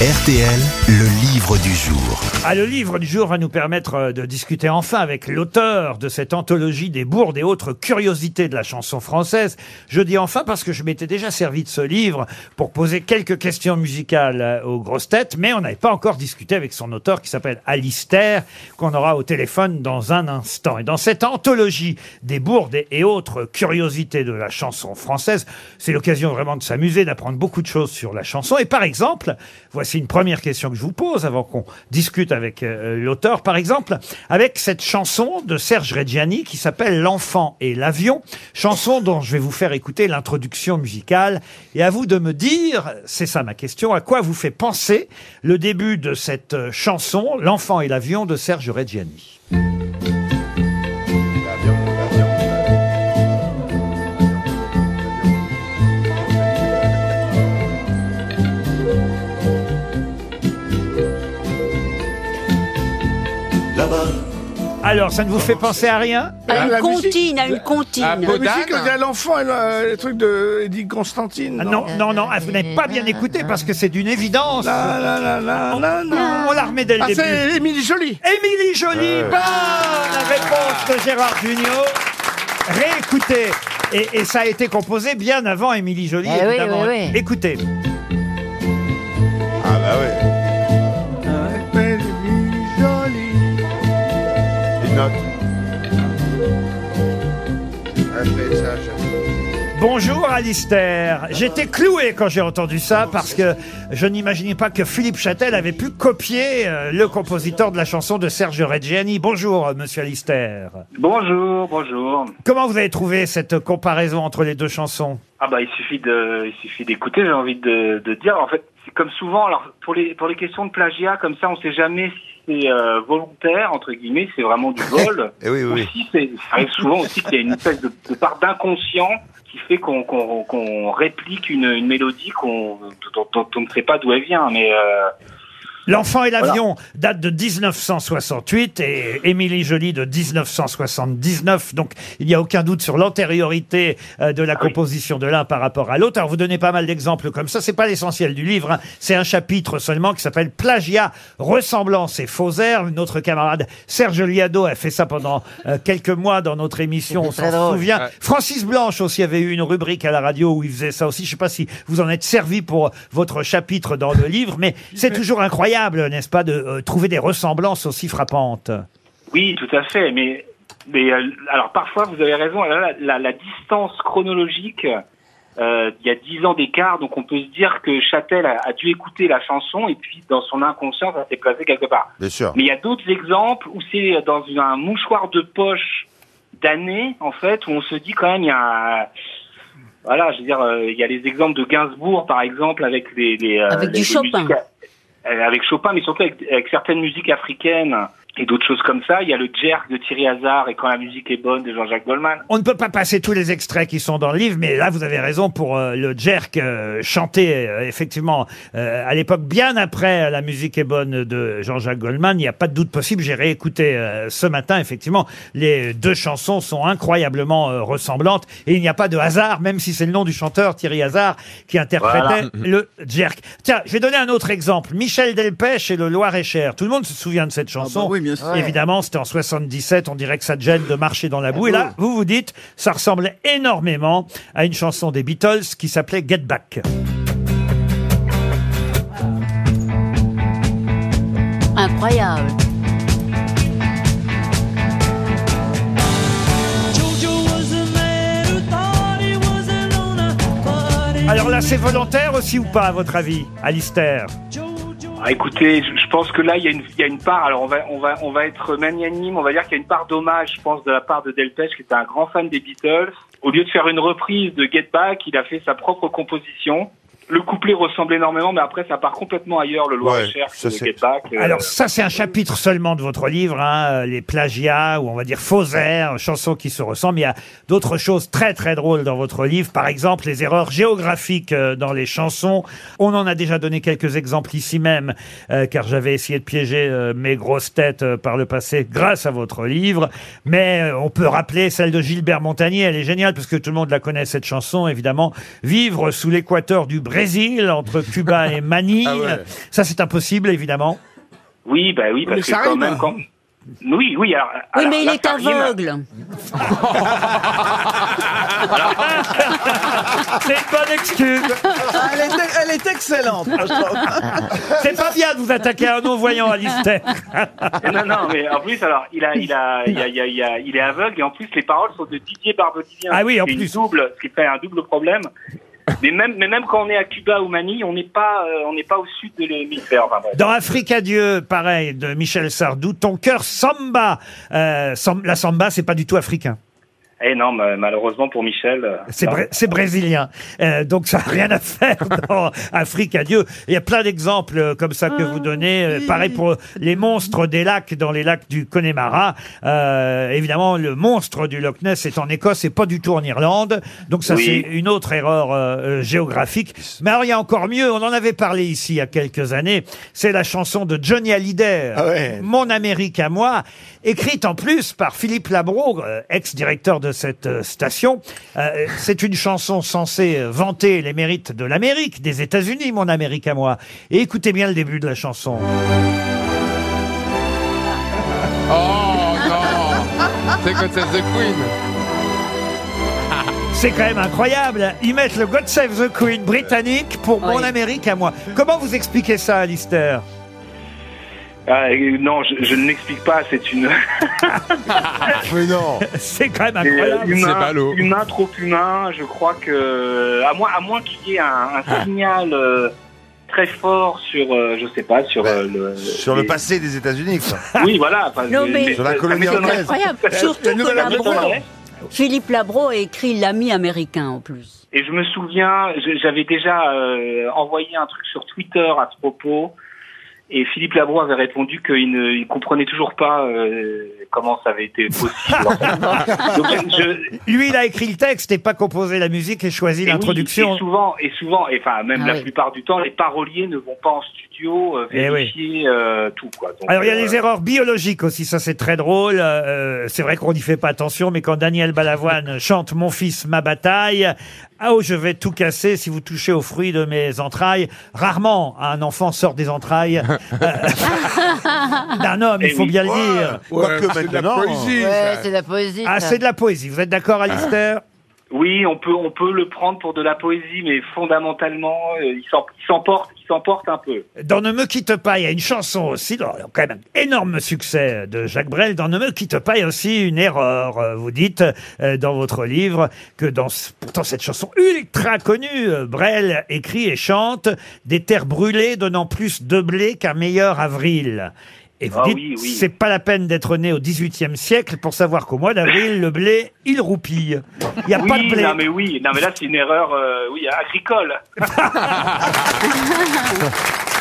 RTL, le livre du jour. Ah, le livre du jour va nous permettre euh, de discuter enfin avec l'auteur de cette anthologie des bourdes et autres curiosités de la chanson française. Je dis enfin parce que je m'étais déjà servi de ce livre pour poser quelques questions musicales euh, aux grosses têtes, mais on n'avait pas encore discuté avec son auteur qui s'appelle Alistair, qu'on aura au téléphone dans un instant. Et dans cette anthologie des bourdes et- autres curiosités de la chanson française, c'est l'occasion vraiment de s'amuser, d'apprendre beaucoup de choses sur la chanson. Et par exemple, une première question que je vous pose avant qu'on discute avec euh, l'auteur. Par exemple, avec cette chanson de Serge Reggiani qui s'appelle L'enfant et l'avion, chanson dont je vais vous faire écouter l'introduction musicale. Et à vous de me dire, c'est ça ma question, à quoi vous fait penser le début de cette euh, chanson, L'enfant et l'avion de Serge Reggiani? Alors, ça ne vous fait penser à rien À une comptine, à une comptine. La musique, a l'enfant et le, le truc de Eddie Constantine. Ah, Non, non, non, ah, vous n'avez pas bien écouté parce que c'est d'une évidence. La, la, la, la, la, la. On la remet dès le Ah, début. c'est Émilie Jolie. Émilie Jolie, bonne réponse de Gérard Junior. Réécoutez. Et, et ça a été composé bien avant Émilie Jolie, Eh oui, évidemment. oui, oui. Écoutez. Note. Bonjour Alistair. J'étais cloué quand j'ai entendu ça parce que je n'imaginais pas que Philippe Châtel avait pu copier euh, le compositeur de la chanson de Serge Reggiani. Bonjour euh, monsieur Alistair. Bonjour, bonjour. Comment vous avez trouvé cette comparaison entre les deux chansons? Ah bah il suffit de, il suffit d'écouter. J'ai envie de, de dire. En fait, c'est comme souvent. Alors pour les pour les questions de plagiat, comme ça, on sait jamais si c'est euh, volontaire entre guillemets, c'est vraiment du vol. Eh oui, oui. Aussi, c'est, ça arrive souvent aussi qu'il y a une espèce de, de part d'inconscient qui fait qu'on qu'on qu'on réplique une, une mélodie qu'on dont, dont on ne sait pas d'où elle vient. Mais euh, L'enfant et l'avion date de 1968 et Émilie Joly de 1979. Donc, il n'y a aucun doute sur l'antériorité euh, de la Ah oui. composition de l'un par rapport à l'autre. Alors, vous donnez pas mal d'exemples comme ça. C'est pas l'essentiel du livre. hein. C'est un chapitre seulement qui s'appelle Plagiat, ressemblance et faux air. Notre camarade Serge Liado a fait ça pendant euh, quelques mois dans notre émission. On Très s'en drôle. souvient. Francis Blanche aussi avait eu une rubrique à la radio où il faisait ça aussi. Je sais pas si vous en êtes servi pour votre chapitre dans le livre, mais c'est toujours incroyable, n'est-ce pas, de euh, trouver des ressemblances aussi frappantes. Oui, tout à fait. Mais, mais euh, alors parfois, vous avez raison. La, la, la distance chronologique, euh, il y a dix ans d'écart, donc on peut se dire que Châtel a, a dû écouter la chanson et puis dans son inconscient, ça s'est placé quelque part. Bien sûr. Mais il y a d'autres exemples où c'est dans une- un mouchoir de poche d'années, en fait, où on se dit quand même, il y a un- voilà, je veux dire, euh, il y a les exemples de Gainsbourg, par exemple, avec les, les Avec du les- Chopin. musiques- avec Chopin, mais surtout avec, avec certaines musiques africaines et d'autres choses comme ça. Il y a le jerk de Thierry Hazard et quand la musique est bonne de Jean-Jacques Goldman. On ne peut pas passer tous les extraits qui sont dans le livre, mais là, vous avez raison pour euh, le jerk euh, chanté, euh, effectivement, euh, à l'époque, bien après La musique est bonne de Jean-Jacques Goldman. Il n'y a pas de doute possible. J'ai réécouté euh, ce matin, effectivement, les deux chansons sont incroyablement euh, ressemblantes et il n'y a pas de hasard, même si c'est le nom du chanteur Thierry Hazard qui interprétait le jerk. Tiens, je vais donner un autre exemple. Michel Delpech et le Loir-et-Cher. Tout le monde se souvient de cette chanson. oui, bien sûr. Évidemment, c'était en 77. On dirait que ça te gêne de marcher dans la boue. Et là, vous vous dites, ça ressemblait énormément à une chanson des Beatles qui s'appelait Get Back. Incroyable. Alors là, c'est volontaire aussi ou pas, à votre avis, Alistair? Ah, écoutez, je, je pense que là, il y, a une, il y a une part. Alors, on va, on va, on va être magnanime. On va dire qu'il y a une part d'hommage, je pense, de la part de Delpech, qui était un grand fan des Beatles. Au lieu de faire une reprise de Get Back, il a fait sa propre composition. Le couplet ressemble énormément, mais après, ça part complètement ailleurs, le Loir-et-Cher, Ouais, ça, de c'est- Get Back. euh, Alors ça, c'est un chapitre seulement de votre livre, hein, les plagiats, ou on va dire faux airs, chansons qui se ressemblent. Il y a d'autres choses très très drôles dans votre livre. Par exemple, les erreurs géographiques euh, dans les chansons. On en a déjà donné quelques exemples ici même, euh, car j'avais essayé de piéger euh, mes grosses têtes euh, par le passé grâce à votre livre. Mais euh, on peut rappeler celle de Gilbert Montagnier. Elle est géniale parce que tout le monde la connaît, cette chanson, évidemment. Vivre sous l'équateur du Brésil Brésil, entre Cuba et Manille. Ah ouais. Ça, c'est impossible, évidemment. Oui, bah oui, parce Mais que ça quand même, quand... Oui, oui, alors... Oui, alors, mais il est aveugle. C'est une bonne excuse. Ah, elle, est, elle est excellente. franchement. C'est pas bien de vous attaquer à un non-voyant, Alistair. Non, non, mais en plus, alors, il a, il a, il a, il a, il a- il est aveugle et en plus, les paroles sont de Didier Barbelivien. Ah oui, en une plus. double, ce qui fait un double problème. Mais même, quand on est à Cuba ou Manille, on n'est pas, euh, pas au sud de l'hémisphère. Dans Afrique Dieu, pareil, de Michel Sardou, ton cœur samba. Euh, la samba, c'est pas du tout africain. Eh non, ma- malheureusement pour Michel. euh, C'est brésilien. Euh, donc ça n'a rien à faire dans Afrique à Dieu. Il y a plein d'exemples euh, comme ça que vous donnez. Euh, pareil pour les monstres des lacs dans les lacs du Connemara. Euh, évidemment, le monstre du Loch Ness est en Écosse et pas du tout en Irlande. Donc ça, Oui. c'est une autre erreur géographique. Mais alors, il y a encore mieux. On en avait parlé ici il y a quelques années. C'est la chanson de Johnny Hallyday, Ah ouais. Mon Amérique à moi, écrite en plus par Philippe Labro, ex-directeur de cette euh, station. Euh, c'est une chanson censée vanter les mérites de l'Amérique, des États-Unis, Mon Amérique à moi. Et écoutez bien le début de la chanson. Oh non C'est God Save the Queen C'est quand même incroyable. Ils mettent le God Save the Queen britannique pour Mon. Amérique à moi. Comment vous expliquez ça, Alistair? Ah, euh, non, je, je ne l'explique pas. C'est une Mais non C'est quand même euh, incroyable. C'est humain, ballot. humain trop humain. Je crois que à moins, à moins qu'il y ait un, un signal euh, très fort sur, euh, je sais pas, sur euh, le Sur le passé des États-unis, quoi. Oui, voilà. enfin, Non, mais- Sur la colonie anglaise. Incroyable. Surtout que Labro. Philippe Labro a écrit L'ami américain en plus. Et je me souviens, j'avais déjà euh, envoyé un truc sur Twitter à ce propos, et Philippe Labro avait répondu qu'il ne il comprenait toujours pas euh, comment ça avait été possible. en fait. Donc, je- Lui, il a écrit le texte et pas composé la musique et choisi et oui, l'introduction. et souvent, et souvent, et enfin même Ah la oui. plupart du temps, les paroliers ne vont pas en studio euh, Eh oui. vérifier euh, tout. Quoi. Donc, Alors il y a euh, les erreurs biologiques aussi, ça c'est très drôle. Euh, c'est vrai qu'on n'y fait pas attention, mais quand Daniel Balavoine chante Mon fils, ma bataille, ah oh je vais tout casser si vous touchez aux fruits de mes entrailles. Rarement un enfant sort des entrailles euh, d'un homme, il Eh faut bien le dire. c'est Quoique de la maintenant, poésie. Ouais, c'est de la poésie. Ah ça. c'est de la poésie. Vous êtes d'accord, Alistair? Oui, on peut, on peut le prendre pour de la poésie, mais fondamentalement, euh, il s'en- il s'emporte, Dans Ne me quitte pas, il y a une chanson aussi, quand même un énorme succès de Jacques Brel. Dans Ne me quitte pas, il y a aussi une erreur. Euh, Vous dites euh, dans votre livre que dans pourtant cette chanson ultra connue, euh, Brel écrit et chante des terres brûlées donnant plus de blé qu'un meilleur avril. Et vous Ah dites, oui, oui. c'est pas la peine d'être né au XVIIIe siècle pour savoir qu'au mois d'avril, le blé, il roupille. Il n'y a pas de blé. non mais oui, non mais là c'est une erreur, euh, oui, agricole.